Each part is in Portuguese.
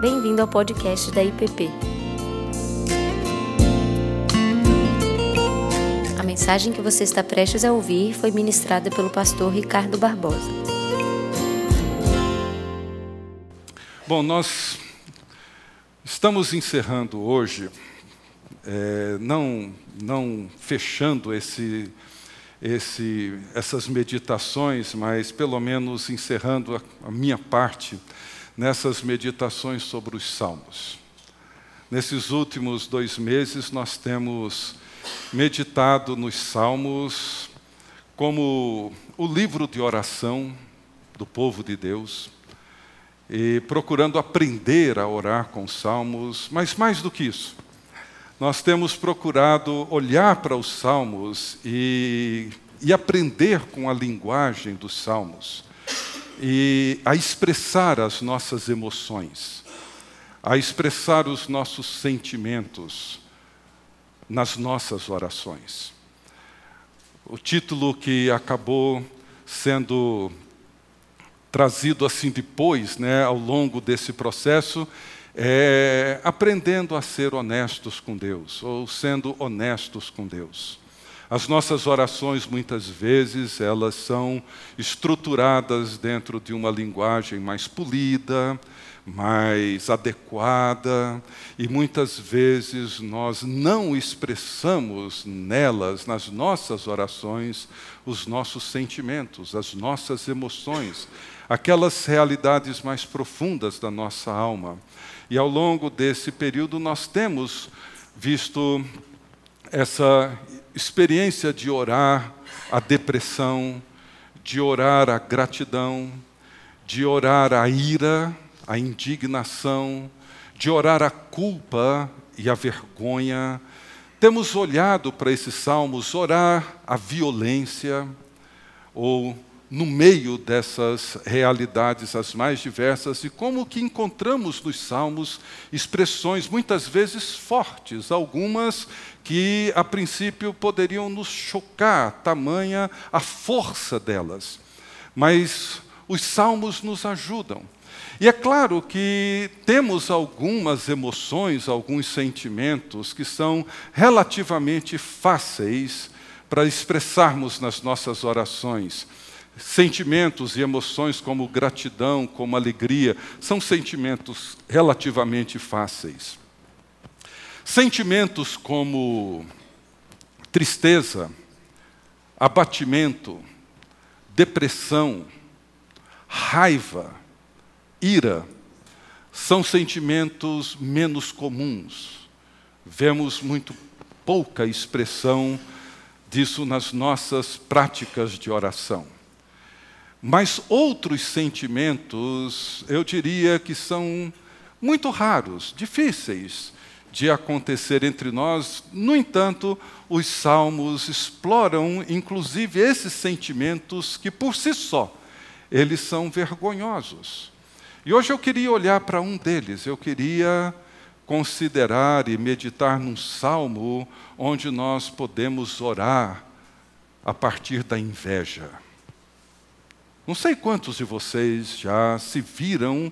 Bem-vindo ao podcast da IPP. A mensagem que você está prestes a ouvir foi ministrada pelo pastor Ricardo Barbosa. Bom, nós estamos encerrando hoje, é, não, não fechando esse esse, essas meditações, mas pelo menos encerrando a, a minha parte nessas meditações sobre os Salmos. Nesses últimos dois meses, nós temos meditado nos Salmos como o livro de oração do povo de Deus, e procurando aprender a orar com os Salmos, mas mais do que isso, nós temos procurado olhar para os salmos e, e aprender com a linguagem dos salmos e a expressar as nossas emoções, a expressar os nossos sentimentos nas nossas orações. O título que acabou sendo trazido assim depois, né, ao longo desse processo, é, aprendendo a ser honestos com Deus, ou sendo honestos com Deus. As nossas orações, muitas vezes, elas são estruturadas dentro de uma linguagem mais polida, mais adequada, e muitas vezes nós não expressamos nelas, nas nossas orações, os nossos sentimentos, as nossas emoções, aquelas realidades mais profundas da nossa alma. E ao longo desse período nós temos visto essa experiência de orar a depressão, de orar a gratidão, de orar a ira, a indignação, de orar a culpa e a vergonha. Temos olhado para esses salmos, orar a violência ou no meio dessas realidades as mais diversas e como que encontramos nos salmos expressões muitas vezes fortes, algumas que a princípio poderiam nos chocar, tamanha a força delas. Mas os salmos nos ajudam. E é claro que temos algumas emoções, alguns sentimentos que são relativamente fáceis para expressarmos nas nossas orações Sentimentos e emoções como gratidão, como alegria, são sentimentos relativamente fáceis. Sentimentos como tristeza, abatimento, depressão, raiva, ira, são sentimentos menos comuns. Vemos muito pouca expressão disso nas nossas práticas de oração. Mas outros sentimentos, eu diria que são muito raros, difíceis de acontecer entre nós. No entanto, os salmos exploram inclusive esses sentimentos que por si só eles são vergonhosos. E hoje eu queria olhar para um deles, eu queria considerar e meditar num salmo onde nós podemos orar a partir da inveja. Não sei quantos de vocês já se viram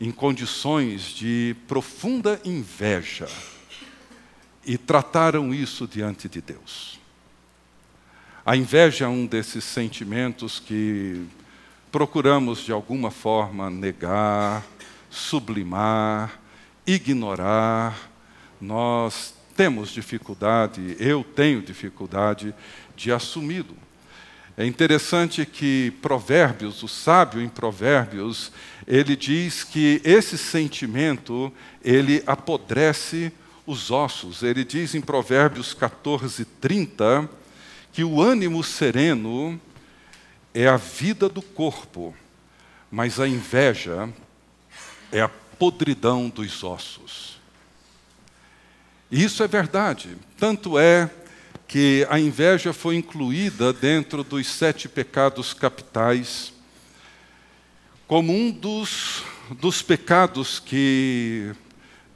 em condições de profunda inveja e trataram isso diante de Deus. A inveja é um desses sentimentos que procuramos de alguma forma negar, sublimar, ignorar. Nós temos dificuldade, eu tenho dificuldade de assumi-lo. É interessante que Provérbios, o sábio em Provérbios, ele diz que esse sentimento, ele apodrece os ossos. Ele diz em Provérbios 14, 30, que o ânimo sereno é a vida do corpo, mas a inveja é a podridão dos ossos. E isso é verdade. Tanto é que a inveja foi incluída dentro dos sete pecados capitais, como um dos, dos pecados que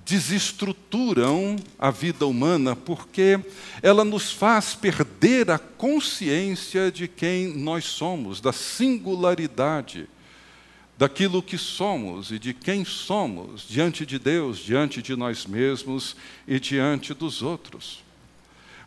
desestruturam a vida humana, porque ela nos faz perder a consciência de quem nós somos, da singularidade daquilo que somos e de quem somos diante de Deus, diante de nós mesmos e diante dos outros.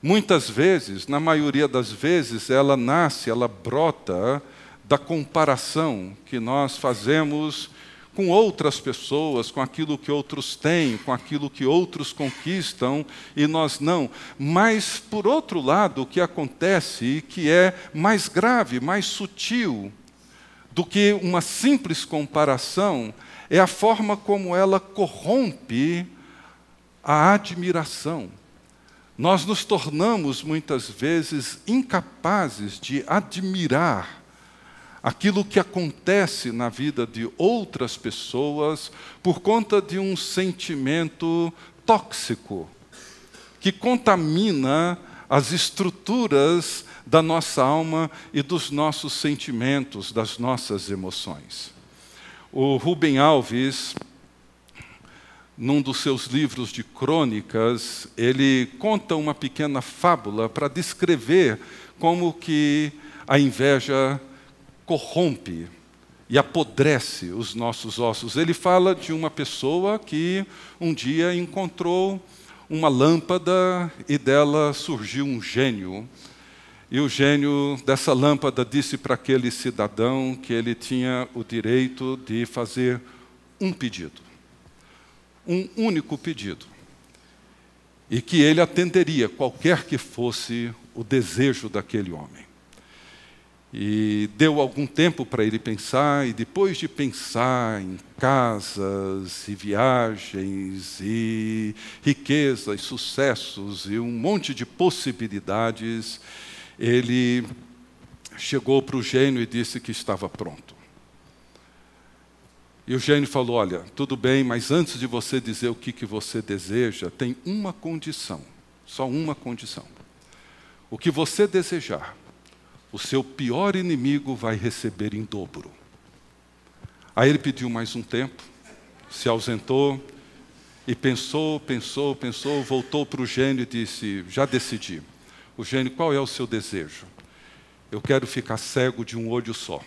Muitas vezes, na maioria das vezes, ela nasce, ela brota da comparação que nós fazemos com outras pessoas, com aquilo que outros têm, com aquilo que outros conquistam e nós não. Mas, por outro lado, o que acontece, que é mais grave, mais sutil do que uma simples comparação, é a forma como ela corrompe a admiração. Nós nos tornamos muitas vezes incapazes de admirar aquilo que acontece na vida de outras pessoas por conta de um sentimento tóxico que contamina as estruturas da nossa alma e dos nossos sentimentos, das nossas emoções. O Rubem Alves, num dos seus livros de crônicas, ele conta uma pequena fábula para descrever como que a inveja corrompe e apodrece os nossos ossos. Ele fala de uma pessoa que um dia encontrou uma lâmpada e dela surgiu um gênio. E o gênio dessa lâmpada disse para aquele cidadão que ele tinha o direito de fazer um pedido. Um único pedido. E que ele atenderia qualquer que fosse o desejo daquele homem. E deu algum tempo para ele pensar, e depois de pensar em casas e viagens e riquezas, sucessos e um monte de possibilidades, ele chegou para o gênio e disse que estava pronto. E o gênio falou: Olha, tudo bem, mas antes de você dizer o que, que você deseja, tem uma condição, só uma condição. O que você desejar, o seu pior inimigo vai receber em dobro. Aí ele pediu mais um tempo, se ausentou e pensou, pensou, pensou, voltou para o gênio e disse: Já decidi. O gênio, qual é o seu desejo? Eu quero ficar cego de um olho só.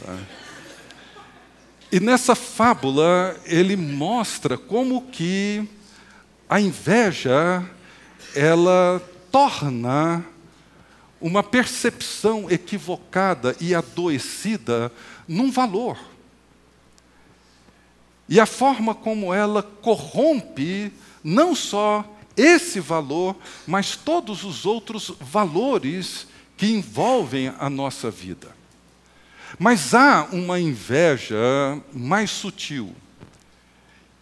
Tá? E nessa fábula ele mostra como que a inveja ela torna uma percepção equivocada e adoecida num valor. E a forma como ela corrompe não só esse valor, mas todos os outros valores que envolvem a nossa vida. Mas há uma inveja mais sutil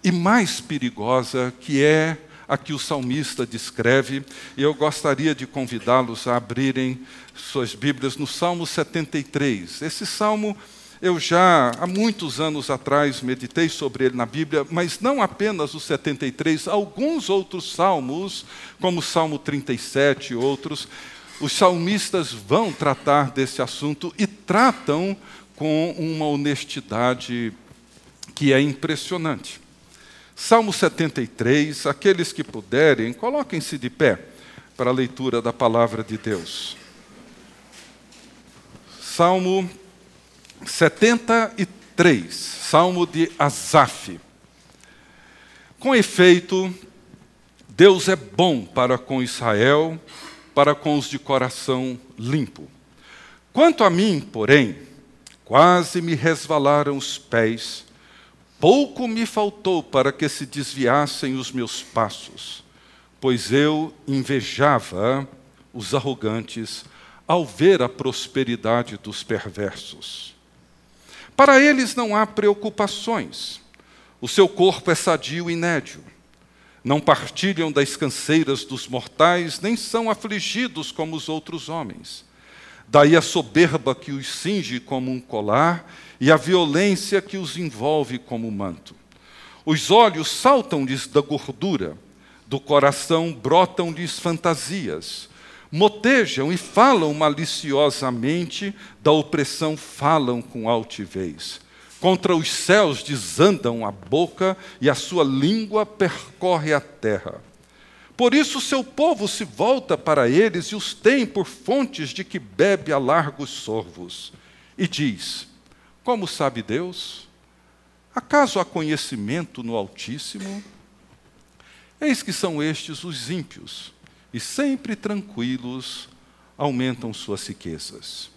e mais perigosa que é a que o salmista descreve, e eu gostaria de convidá-los a abrirem suas Bíblias no Salmo 73. Esse salmo eu já há muitos anos atrás meditei sobre ele na Bíblia, mas não apenas o 73, alguns outros salmos, como o Salmo 37 e outros, os salmistas vão tratar desse assunto e tratam com uma honestidade que é impressionante. Salmo 73, aqueles que puderem, coloquem-se de pé para a leitura da palavra de Deus. Salmo 73, Salmo de Asaf. Com efeito, Deus é bom para com Israel, para com os de coração limpo. Quanto a mim, porém, quase me resvalaram os pés Pouco me faltou para que se desviassem os meus passos, pois eu invejava os arrogantes ao ver a prosperidade dos perversos. Para eles não há preocupações, o seu corpo é sadio e nédio. Não partilham das canseiras dos mortais, nem são afligidos como os outros homens. Daí a soberba que os cinge como um colar e a violência que os envolve como manto. Os olhos saltam-lhes da gordura, do coração brotam-lhes fantasias. Motejam e falam maliciosamente, da opressão falam com altivez. Contra os céus desandam a boca e a sua língua percorre a terra. Por isso seu povo se volta para eles e os tem por fontes de que bebe a largos sorvos. E diz: Como sabe Deus? Acaso há conhecimento no Altíssimo? Eis que são estes os ímpios, e sempre tranquilos aumentam suas riquezas.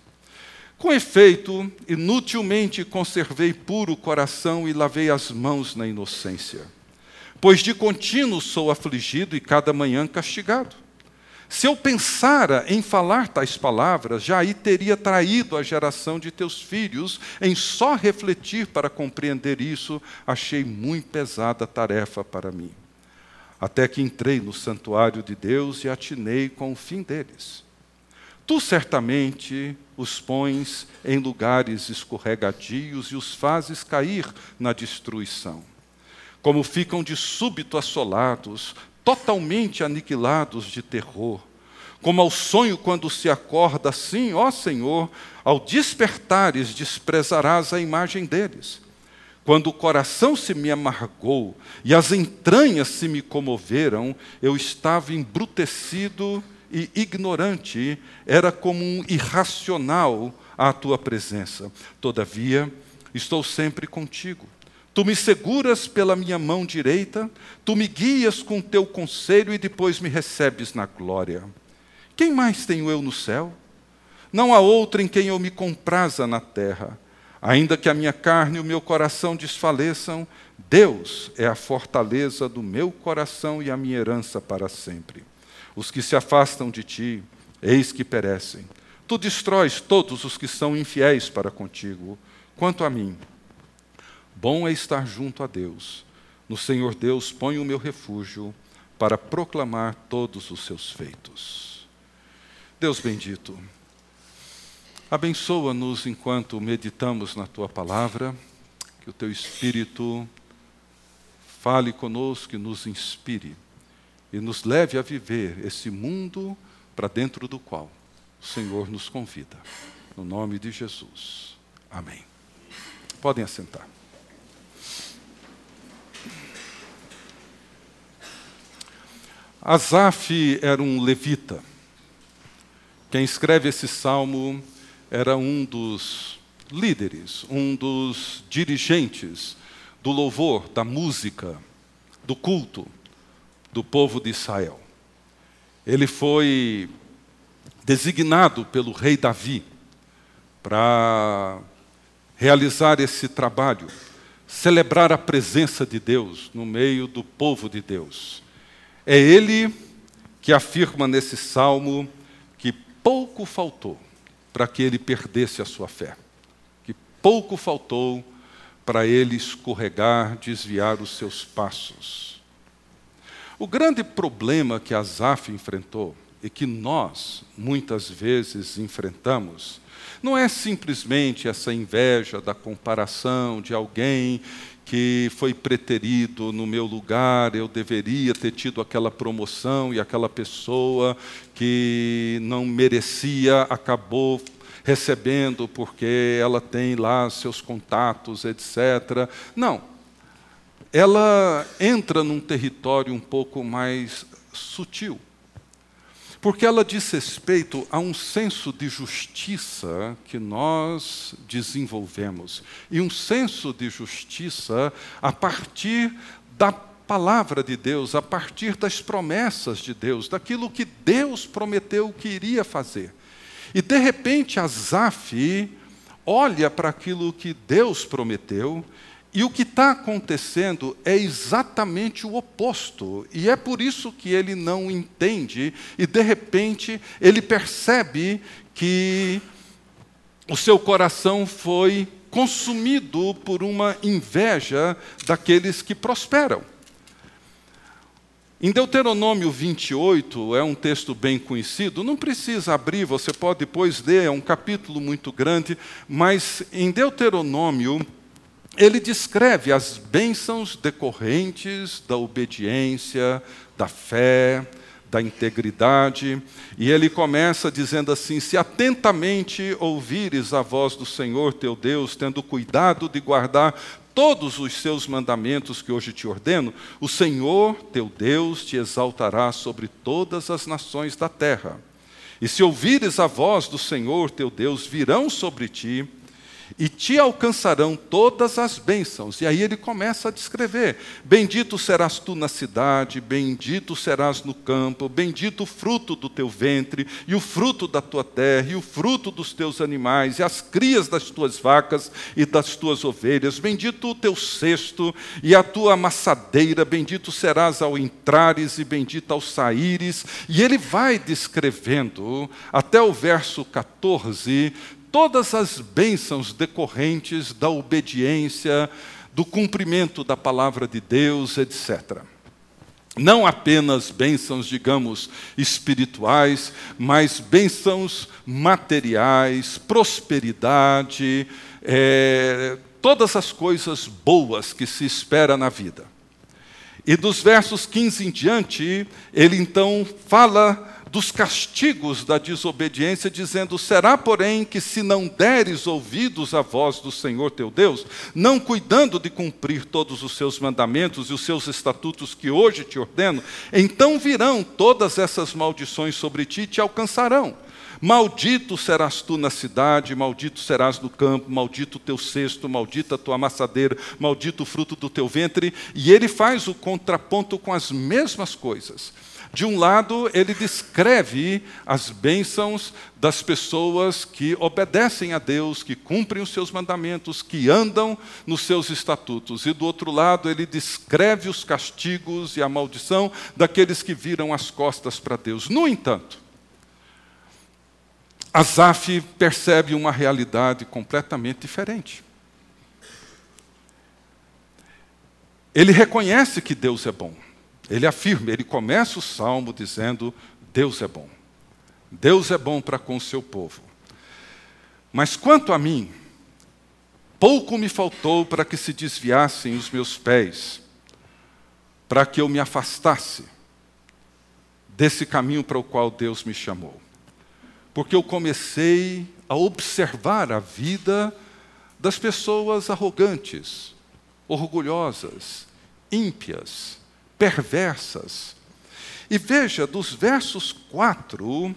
Com efeito, inutilmente conservei puro coração e lavei as mãos na inocência. Pois de contínuo sou afligido e cada manhã castigado. Se eu pensara em falar tais palavras, já aí teria traído a geração de teus filhos. Em só refletir para compreender isso, achei muito pesada a tarefa para mim. Até que entrei no santuário de Deus e atinei com o fim deles. Tu certamente os pões em lugares escorregadios e os fazes cair na destruição. Como ficam de súbito assolados, totalmente aniquilados de terror. Como ao sonho quando se acorda, assim, ó Senhor, ao despertares desprezarás a imagem deles. Quando o coração se me amargou e as entranhas se me comoveram, eu estava embrutecido e ignorante, era como um irracional à tua presença. Todavia, estou sempre contigo Tu me seguras pela minha mão direita, tu me guias com teu conselho e depois me recebes na glória. Quem mais tenho eu no céu? Não há outro em quem eu me compraza na terra. Ainda que a minha carne e o meu coração desfaleçam, Deus é a fortaleza do meu coração e a minha herança para sempre. Os que se afastam de ti, eis que perecem. Tu destróis todos os que são infiéis para contigo. Quanto a mim, Bom é estar junto a Deus. No Senhor Deus ponho o meu refúgio para proclamar todos os seus feitos. Deus bendito, abençoa-nos enquanto meditamos na tua palavra, que o teu Espírito fale conosco e nos inspire e nos leve a viver esse mundo para dentro do qual o Senhor nos convida. No nome de Jesus. Amém. Podem assentar. Asaf era um levita. Quem escreve esse salmo era um dos líderes, um dos dirigentes do louvor, da música, do culto do povo de Israel. Ele foi designado pelo rei Davi para realizar esse trabalho, celebrar a presença de Deus no meio do povo de Deus. É ele que afirma nesse salmo que pouco faltou para que ele perdesse a sua fé, que pouco faltou para ele escorregar, desviar os seus passos. O grande problema que Asaf enfrentou e que nós muitas vezes enfrentamos não é simplesmente essa inveja da comparação de alguém que foi preterido no meu lugar, eu deveria ter tido aquela promoção e aquela pessoa que não merecia acabou recebendo porque ela tem lá seus contatos, etc. Não. Ela entra num território um pouco mais sutil porque ela diz respeito a um senso de justiça que nós desenvolvemos. E um senso de justiça a partir da palavra de Deus, a partir das promessas de Deus, daquilo que Deus prometeu que iria fazer. E de repente Asaf olha para aquilo que Deus prometeu e o que está acontecendo é exatamente o oposto. E é por isso que ele não entende, e de repente ele percebe que o seu coração foi consumido por uma inveja daqueles que prosperam. Em Deuteronômio 28, é um texto bem conhecido, não precisa abrir, você pode depois ler, é um capítulo muito grande, mas em Deuteronômio ele descreve as bênçãos decorrentes da obediência, da fé, da integridade, e ele começa dizendo assim: Se atentamente ouvires a voz do Senhor teu Deus, tendo cuidado de guardar todos os seus mandamentos que hoje te ordeno, o Senhor teu Deus te exaltará sobre todas as nações da terra. E se ouvires a voz do Senhor teu Deus, virão sobre ti e te alcançarão todas as bênçãos. E aí ele começa a descrever: Bendito serás tu na cidade, bendito serás no campo, bendito o fruto do teu ventre, e o fruto da tua terra, e o fruto dos teus animais, e as crias das tuas vacas e das tuas ovelhas. Bendito o teu cesto e a tua amassadeira, bendito serás ao entrares e bendito ao saíres. E ele vai descrevendo até o verso 14 todas as bênçãos decorrentes da obediência, do cumprimento da palavra de Deus, etc. Não apenas bênçãos, digamos, espirituais, mas bênçãos materiais, prosperidade, é, todas as coisas boas que se espera na vida. E dos versos 15 em diante, ele então fala dos castigos da desobediência, dizendo: Será, porém, que se não deres ouvidos à voz do Senhor teu Deus, não cuidando de cumprir todos os seus mandamentos e os seus estatutos que hoje te ordeno, então virão todas essas maldições sobre ti e te alcançarão. Maldito serás tu na cidade, maldito serás no campo, maldito o teu cesto, maldita a tua amassadeira, maldito o fruto do teu ventre. E ele faz o contraponto com as mesmas coisas. De um lado, ele descreve as bênçãos das pessoas que obedecem a Deus, que cumprem os seus mandamentos, que andam nos seus estatutos. E do outro lado, ele descreve os castigos e a maldição daqueles que viram as costas para Deus. No entanto, Asaf percebe uma realidade completamente diferente. Ele reconhece que Deus é bom. Ele afirma, ele começa o salmo dizendo: Deus é bom. Deus é bom para com o seu povo. Mas quanto a mim, pouco me faltou para que se desviassem os meus pés, para que eu me afastasse desse caminho para o qual Deus me chamou. Porque eu comecei a observar a vida das pessoas arrogantes, orgulhosas, ímpias, perversas. E veja, dos versos 4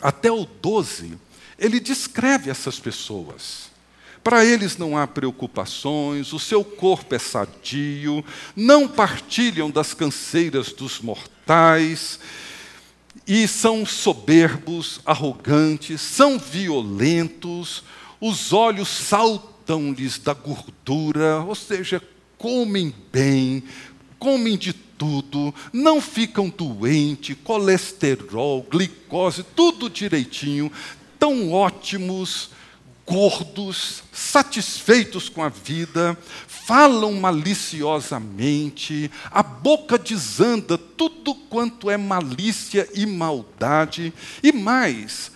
até o 12, ele descreve essas pessoas. Para eles não há preocupações, o seu corpo é sadio, não partilham das canseiras dos mortais, e são soberbos, arrogantes, são violentos, os olhos saltam-lhes da gordura, ou seja, comem bem, comem de tudo, não ficam doentes, colesterol, glicose, tudo direitinho, tão ótimos, gordos, satisfeitos com a vida, falam maliciosamente, a boca desanda tudo quanto é malícia e maldade, e mais,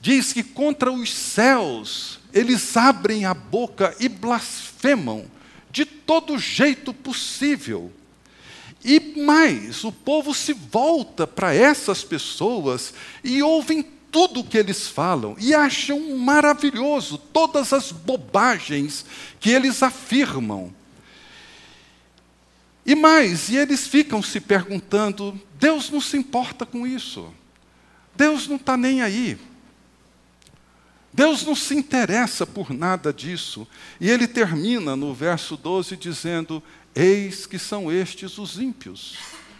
diz que contra os céus eles abrem a boca e blasfemam de todo jeito possível. E mais, o povo se volta para essas pessoas e ouvem tudo o que eles falam e acham maravilhoso todas as bobagens que eles afirmam. E mais, e eles ficam se perguntando: Deus não se importa com isso. Deus não está nem aí. Deus não se interessa por nada disso. E ele termina no verso 12 dizendo: Eis que são estes os ímpios,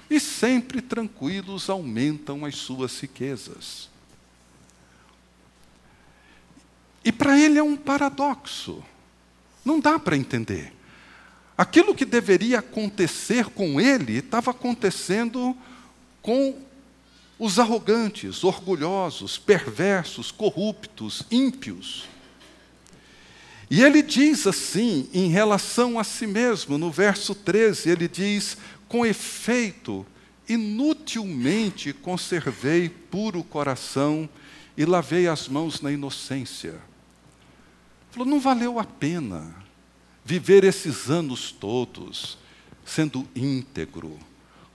e sempre tranquilos aumentam as suas riquezas. E para ele é um paradoxo. Não dá para entender. Aquilo que deveria acontecer com ele estava acontecendo com os arrogantes, orgulhosos, perversos, corruptos, ímpios. E ele diz assim, em relação a si mesmo, no verso 13, ele diz: Com efeito, inutilmente conservei puro coração e lavei as mãos na inocência. Falou, não valeu a pena viver esses anos todos sendo íntegro,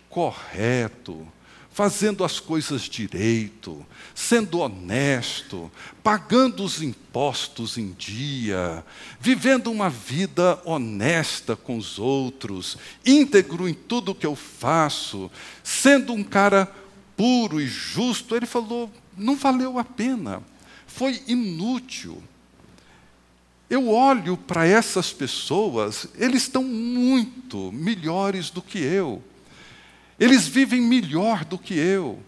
correto, fazendo as coisas direito, sendo honesto, pagando os impostos em dia, vivendo uma vida honesta com os outros, íntegro em tudo que eu faço, sendo um cara puro e justo, ele falou: não valeu a pena, foi inútil. eu olho para essas pessoas, eles estão muito melhores do que eu. Eles vivem melhor do que eu.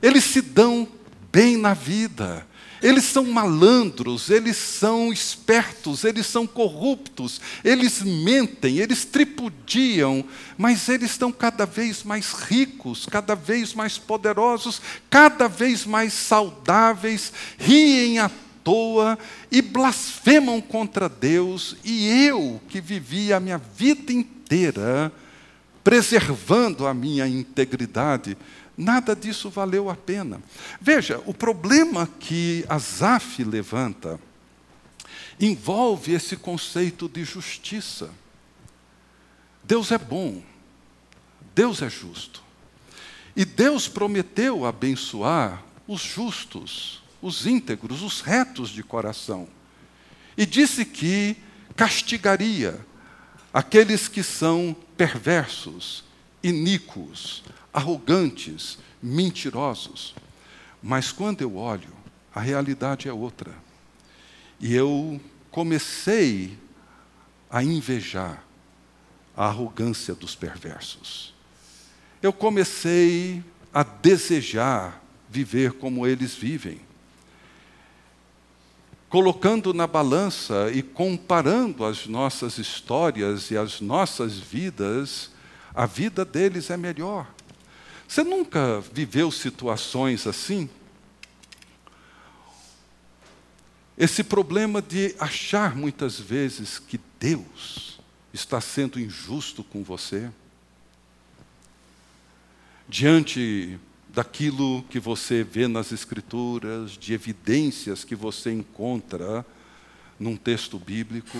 Eles se dão bem na vida. Eles são malandros, eles são espertos, eles são corruptos, eles mentem, eles tripudiam, mas eles estão cada vez mais ricos, cada vez mais poderosos, cada vez mais saudáveis, riem à toa e blasfemam contra Deus, e eu, que vivi a minha vida inteira preservando a minha integridade, nada disso valeu a pena. Veja, o problema que Asaf levanta envolve esse conceito de justiça. Deus é bom, Deus é justo. E Deus prometeu abençoar os justos, os íntegros, os retos de coração. E disse que castigaria aqueles que são perversos, iníquos, arrogantes, mentirosos. Mas quando eu olho, a realidade é outra. E eu comecei a invejar a arrogância dos perversos. Eu comecei a desejar viver como eles vivem. Colocando na balança e comparando as nossas histórias e as nossas vidas, a vida deles é melhor. Você nunca viveu situações assim? Esse problema de achar muitas vezes que Deus está sendo injusto com você, diante daquilo que você vê nas Escrituras, de evidências que você encontra num texto bíblico.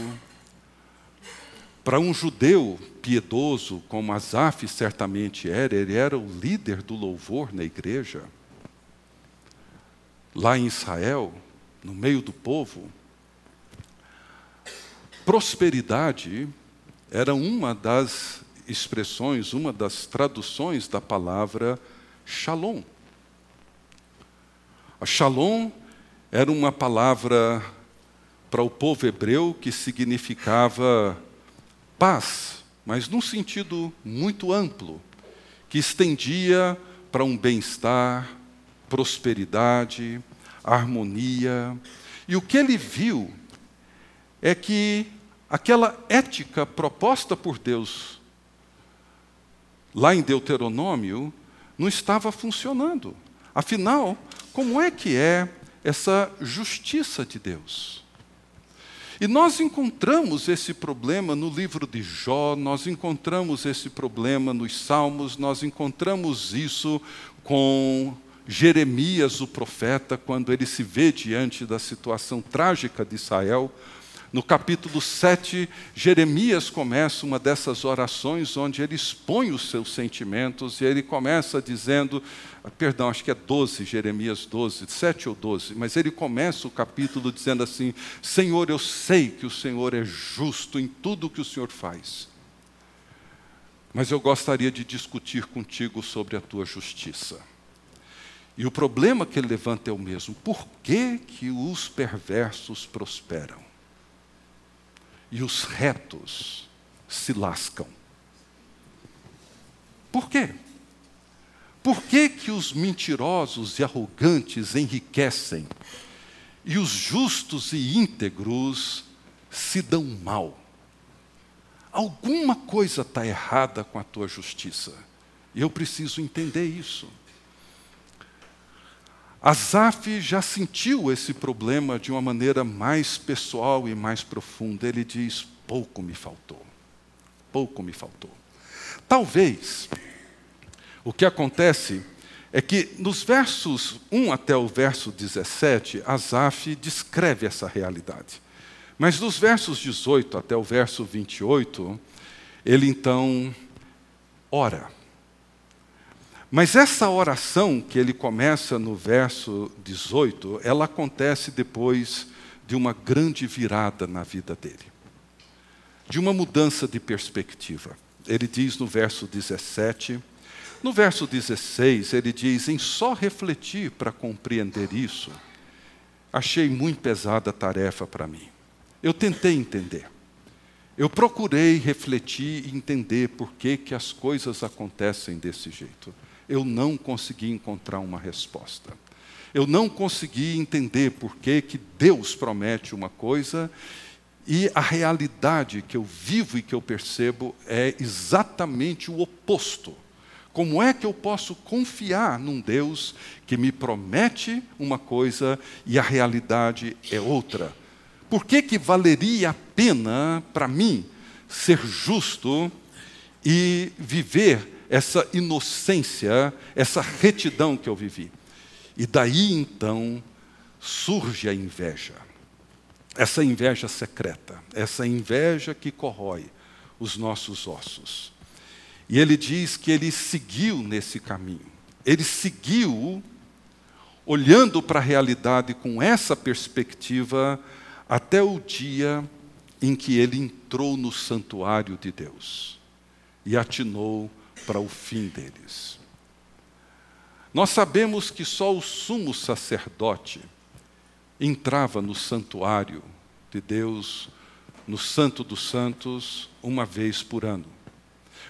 Para um judeu piedoso, como Asaf certamente era, ele era o líder do louvor na igreja. Lá em Israel, no meio do povo, prosperidade era uma das expressões, uma das traduções da palavra shalom. A shalom era uma palavra para o povo hebreu que significava paz, mas num sentido muito amplo, que estendia para um bem-estar, prosperidade, harmonia. E o que ele viu é que aquela ética proposta por Deus lá em Deuteronômio não estava funcionando. Afinal, como é que é essa justiça de Deus? E nós encontramos esse problema no livro de Jó, nós encontramos esse problema nos Salmos, nós encontramos isso com Jeremias, o profeta, quando ele se vê diante da situação trágica de Israel. No capítulo 7, Jeremias começa uma dessas orações onde ele expõe os seus sentimentos e ele começa dizendo: perdão, acho que é 12, Jeremias 12, 7 ou 12, mas ele começa o capítulo dizendo assim: Senhor, eu sei que o Senhor é justo em tudo o que o Senhor faz, mas eu gostaria de discutir contigo sobre a tua justiça. E o problema que ele levanta é o mesmo: por que, que os perversos prosperam e os retos se lascam? Por quê? Por que, que os mentirosos e arrogantes enriquecem e os justos e íntegros se dão mal? Alguma coisa está errada com a tua justiça. Eu preciso entender isso. Asaf já sentiu esse problema de uma maneira mais pessoal e mais profunda. Ele diz: pouco me faltou. Pouco me faltou. Talvez o que acontece é que nos versos 1 até o verso 17, Asaf descreve essa realidade. Mas dos versos 18 até o verso 28, ele então ora. Mas essa oração que ele começa no verso 18, ela acontece depois de uma grande virada na vida dele, de uma mudança de perspectiva. Ele diz no verso 17: no verso 16, ele diz: Em só refletir para compreender isso, achei muito pesada a tarefa para mim. Eu tentei entender. Eu procurei refletir e entender por que, que as coisas acontecem desse jeito. Eu não consegui encontrar uma resposta. Eu não consegui entender por que, que Deus promete uma coisa e a realidade que eu vivo e que eu percebo é exatamente o oposto. Como é que eu posso confiar num Deus que me promete uma coisa e a realidade é outra? Por que, que valeria a pena para mim ser justo e viver essa inocência, essa retidão que eu vivi? E daí então surge a inveja. Essa inveja secreta, essa inveja que corrói os nossos ossos. E ele diz que ele seguiu nesse caminho. Ele seguiu olhando para a realidade com essa perspectiva até o dia em que ele entrou no santuário de Deus e atinou para o fim deles. Nós sabemos que só o sumo sacerdote entrava no santuário de Deus, no Santo dos Santos, uma vez por ano.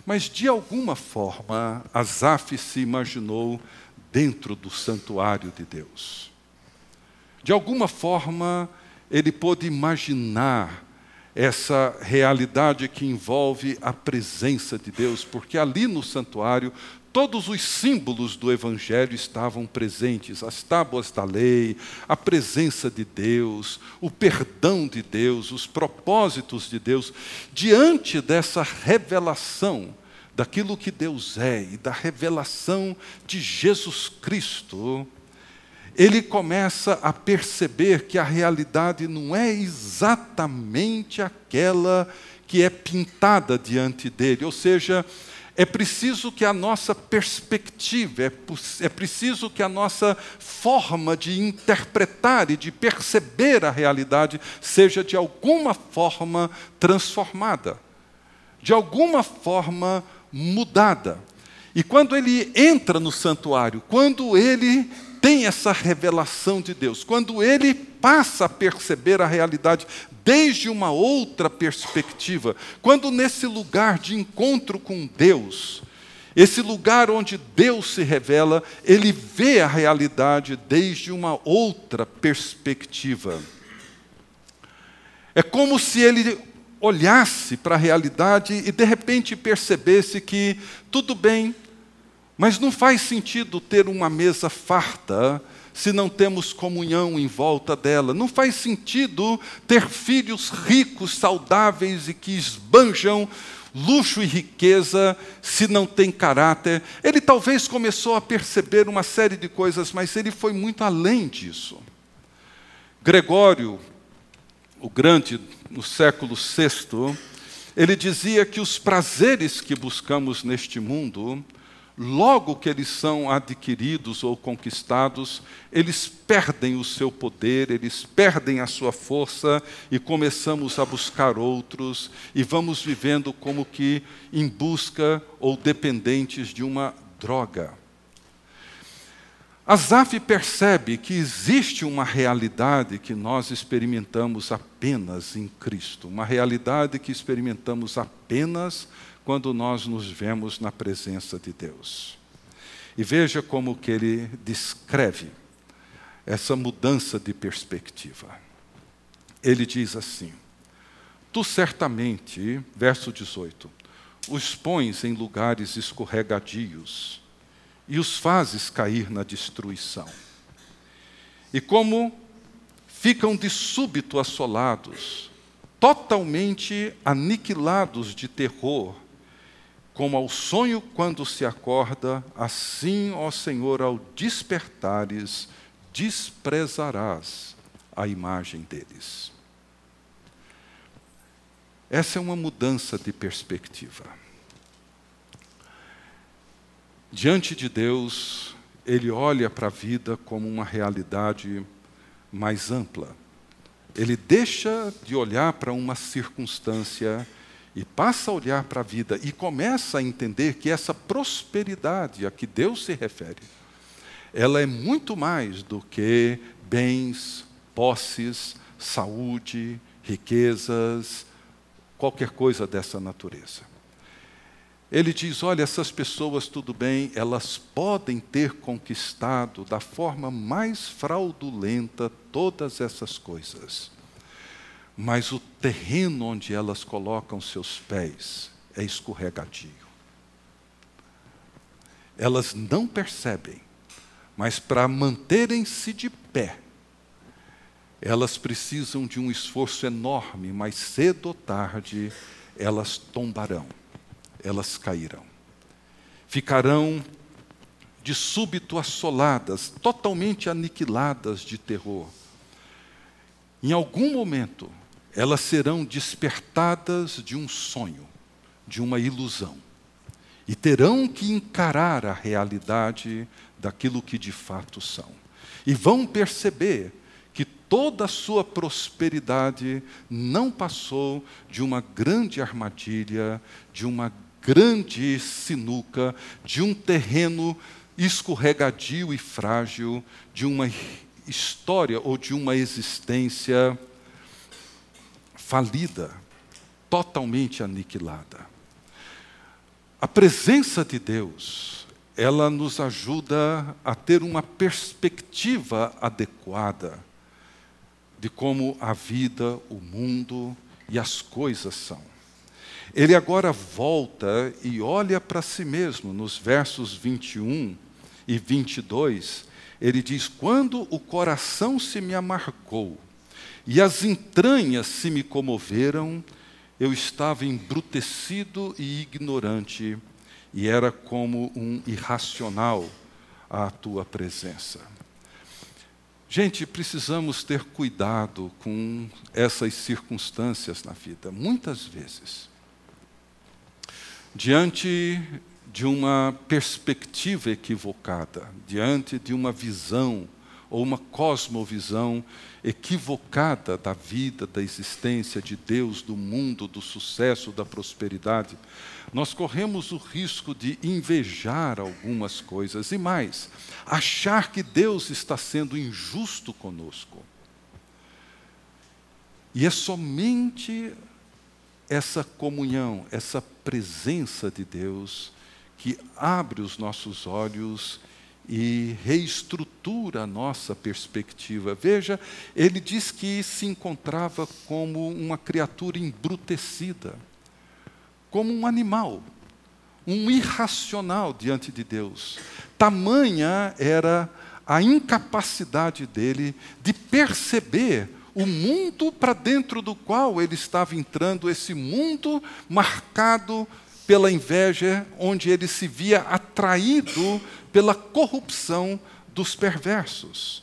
Mas, de alguma forma, Asaf se imaginou dentro do santuário de Deus. De alguma forma, ele pôde imaginar essa realidade que envolve a presença de Deus, porque ali no santuário todos os símbolos do Evangelho estavam presentes: as tábuas da lei, a presença de Deus, o perdão de Deus, os propósitos de Deus. Diante dessa revelação daquilo que Deus é e da revelação de Jesus Cristo, ele começa a perceber que a realidade não é exatamente aquela que é pintada diante dele, ou seja, é preciso que a nossa perspectiva, é, é preciso que a nossa forma de interpretar e de perceber a realidade seja de alguma forma transformada, de alguma forma mudada. E quando ele entra no santuário, quando ele tem essa revelação de Deus, quando ele passa a perceber a realidade desde uma outra perspectiva, quando nesse lugar de encontro com Deus, esse lugar onde Deus se revela, ele vê a realidade desde uma outra perspectiva. É como se ele olhasse para a realidade e de repente percebesse que tudo bem, mas não faz sentido ter uma mesa farta se não temos comunhão em volta dela. Não faz sentido ter filhos ricos, saudáveis e que esbanjam luxo e riqueza se não tem caráter. Ele talvez começou a perceber uma série de coisas, mas ele foi muito além disso. Gregório, o grande, no século VI, ele dizia que os prazeres que buscamos neste mundo logo que eles são adquiridos ou conquistados, eles perdem o seu poder, eles perdem a sua força e começamos a buscar outros e vamos vivendo como que em busca ou dependentes de uma droga. Asaf percebe que existe uma realidade que nós experimentamos apenas em Cristo, uma realidade que experimentamos apenas quando nós nos vemos na presença de Deus. E veja como que ele descreve essa mudança de perspectiva. Ele diz assim: Tu certamente, verso 18, os pões em lugares escorregadios e os fazes cair na destruição. E como ficam de súbito assolados, totalmente aniquilados de terror, como ao sonho quando se acorda, assim, ó Senhor, ao despertares, desprezarás a imagem deles. Essa é uma mudança de perspectiva. Diante de Deus, ele olha para a vida como uma realidade mais ampla. Ele deixa de olhar para uma circunstância e passa a olhar para a vida e começa a entender que essa prosperidade a que Deus se refere, ela é muito mais do que bens, posses, saúde, riquezas, qualquer coisa dessa natureza. Ele diz: olha, essas pessoas, tudo bem, elas podem ter conquistado da forma mais fraudulenta todas essas coisas, mas o terreno onde elas colocam seus pés é escorregadio. Elas não percebem, mas para manterem-se de pé, elas precisam de um esforço enorme, mas cedo ou tarde elas tombarão, elas cairão. Ficarão de súbito assoladas, totalmente aniquiladas de terror. Em algum momento, elas serão despertadas de um sonho, de uma ilusão, e terão que encarar a realidade daquilo que de fato são. E vão perceber toda a sua prosperidade não passou de uma grande armadilha, de uma grande sinuca, de um terreno escorregadio e frágil, de uma história ou de uma existência falida, totalmente aniquilada. A presença de Deus, ela nos ajuda a ter uma perspectiva adequada de como a vida, o mundo e as coisas são. Ele agora volta e olha para si mesmo, nos versos 21 e 22, ele diz: Quando o coração se me amargou e as entranhas se me comoveram, eu estava embrutecido e ignorante, e era como um irracional à tua presença. Gente, precisamos ter cuidado com essas circunstâncias na vida. Muitas vezes, diante de uma perspectiva equivocada, diante de uma visão ou uma cosmovisão equivocada da vida, da existência de Deus, do mundo, do sucesso, da prosperidade, nós corremos o risco de invejar algumas coisas e mais, achar que Deus está sendo injusto conosco. E é somente essa comunhão, essa presença de Deus que abre os nossos olhos e reestrutura a nossa perspectiva. Veja, ele diz que se encontrava como uma criatura embrutecida, como um animal, um irracional diante de Deus. Tamanha era a incapacidade dele de perceber o mundo para dentro do qual ele estava entrando, esse mundo marcado pela inveja, onde ele se via atraído pela corrupção dos perversos.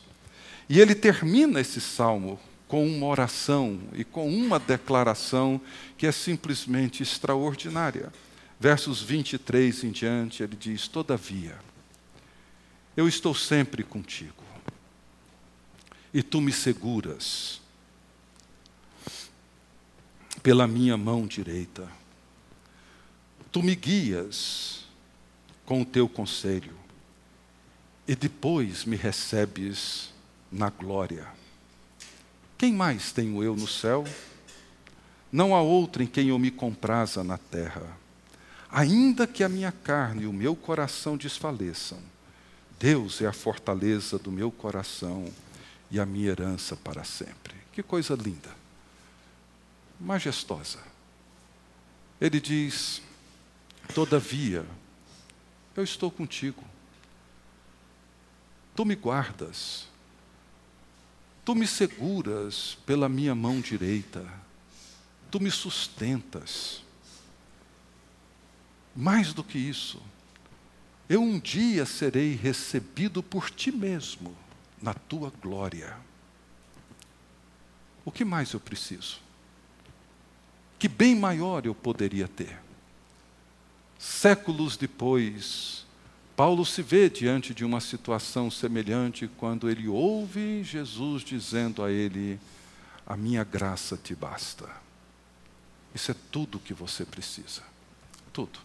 E ele termina esse salmo com uma oração e com uma declaração que é simplesmente extraordinária. Versos 23 em diante, ele diz: Todavia, eu estou sempre contigo, e tu me seguras pela minha mão direita. Tu me guias com o teu conselho e depois me recebes na glória. Quem mais tenho eu no céu? Não há outro em quem eu me compraza na terra. Ainda que a minha carne e o meu coração desfaleçam, Deus é a fortaleza do meu coração e a minha herança para sempre. Que coisa linda, majestosa. Ele diz: Todavia, eu estou contigo. Tu me guardas, tu me seguras pela minha mão direita, tu me sustentas. Mais do que isso, eu um dia serei recebido por ti mesmo na tua glória. O que mais eu preciso? Que bem maior eu poderia ter? Séculos depois, Paulo se vê diante de uma situação semelhante quando ele ouve Jesus dizendo a ele: A minha graça te basta. Isso é tudo o que você precisa. Tudo.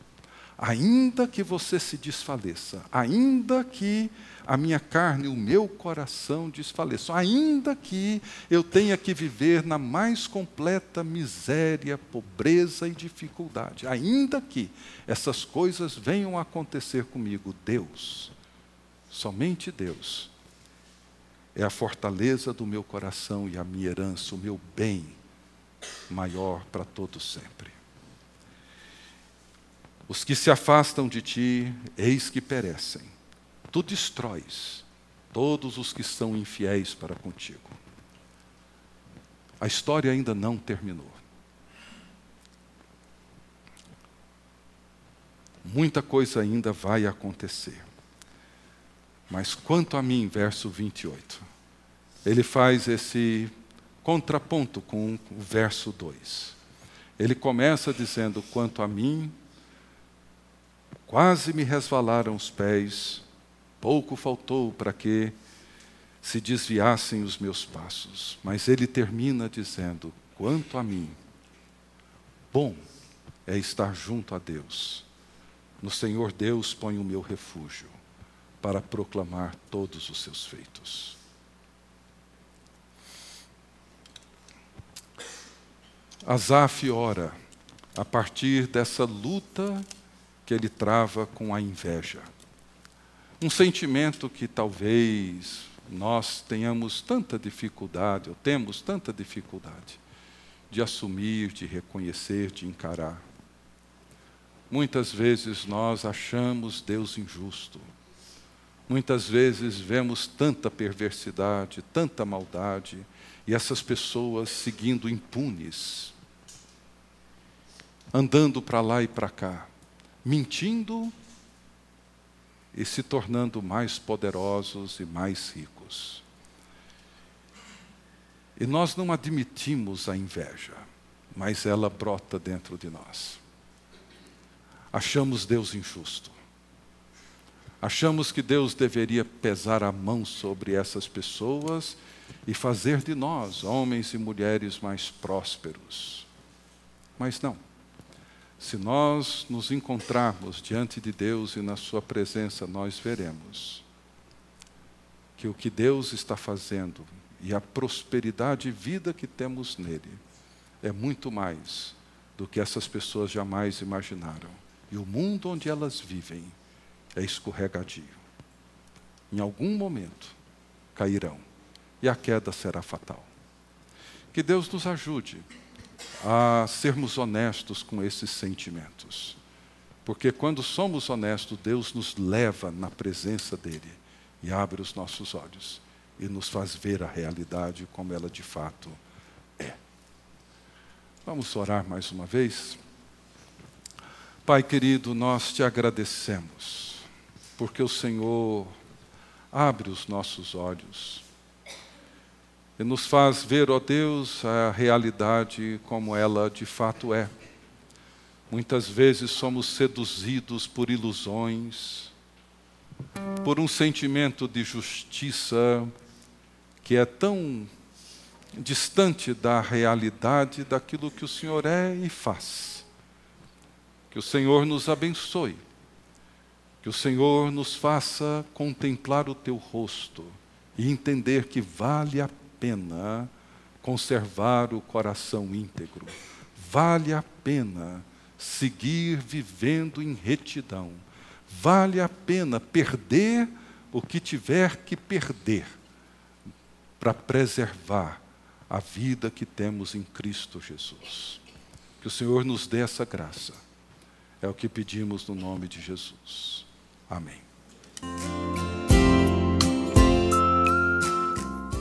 Ainda que você se desfaleça, ainda que a minha carne, o meu coração desfaleçam, ainda que eu tenha que viver na mais completa miséria, pobreza e dificuldade, ainda que essas coisas venham a acontecer comigo, Deus, somente Deus, é a fortaleza do meu coração e a minha herança, o meu bem maior para todos sempre. Os que se afastam de ti, eis que perecem. Tu destróis todos os que são infiéis para contigo. A história ainda não terminou. Muita coisa ainda vai acontecer. Mas quanto a mim, verso 28, ele faz esse contraponto com o verso 2. Ele começa dizendo: Quanto a mim, Quase me resvalaram os pés, pouco faltou para que se desviassem os meus passos. Mas ele termina dizendo: quanto a mim, bom é estar junto a Deus. No Senhor Deus põe o meu refúgio para proclamar todos os seus feitos. Asaf ora a partir dessa luta que ele trava com a inveja. Um sentimento que talvez nós tenhamos tanta dificuldade, ou temos tanta dificuldade, de assumir, de reconhecer, de encarar. Muitas vezes nós achamos Deus injusto. Muitas vezes vemos tanta perversidade, tanta maldade, e essas pessoas seguindo impunes, andando para lá e para cá mentindo e se tornando mais poderosos e mais ricos. E nós não admitimos a inveja, mas ela brota dentro de nós. Achamos Deus injusto. Achamos que Deus deveria pesar a mão sobre essas pessoas e fazer de nós homens e mulheres mais prósperos. Mas não. Se nós nos encontrarmos diante de Deus e na Sua presença, nós veremos que o que Deus está fazendo e a prosperidade e vida que temos nele é muito mais do que essas pessoas jamais imaginaram. E o mundo onde elas vivem é escorregadio. Em algum momento cairão e a queda será fatal. Que Deus nos ajude a sermos honestos com esses sentimentos. Porque quando somos honestos, Deus nos leva na presença dEle e abre os nossos olhos e nos faz ver a realidade como ela de fato é. Vamos orar mais uma vez? Pai querido, nós te agradecemos, porque o Senhor abre os nossos olhos nos faz ver, ó Deus, a realidade como ela de fato é. Muitas vezes somos seduzidos por ilusões, por um sentimento de justiça que é tão distante da realidade daquilo que o Senhor é e faz. Que o Senhor nos abençoe, que o Senhor nos faça contemplar o teu rosto e entender que vale a pena conservar o coração íntegro. Vale a pena seguir vivendo em retidão. Vale a pena perder o que tiver que perder para preservar a vida que temos em Cristo Jesus. Que o Senhor nos dê essa graça. É o que pedimos no nome de Jesus. Amém.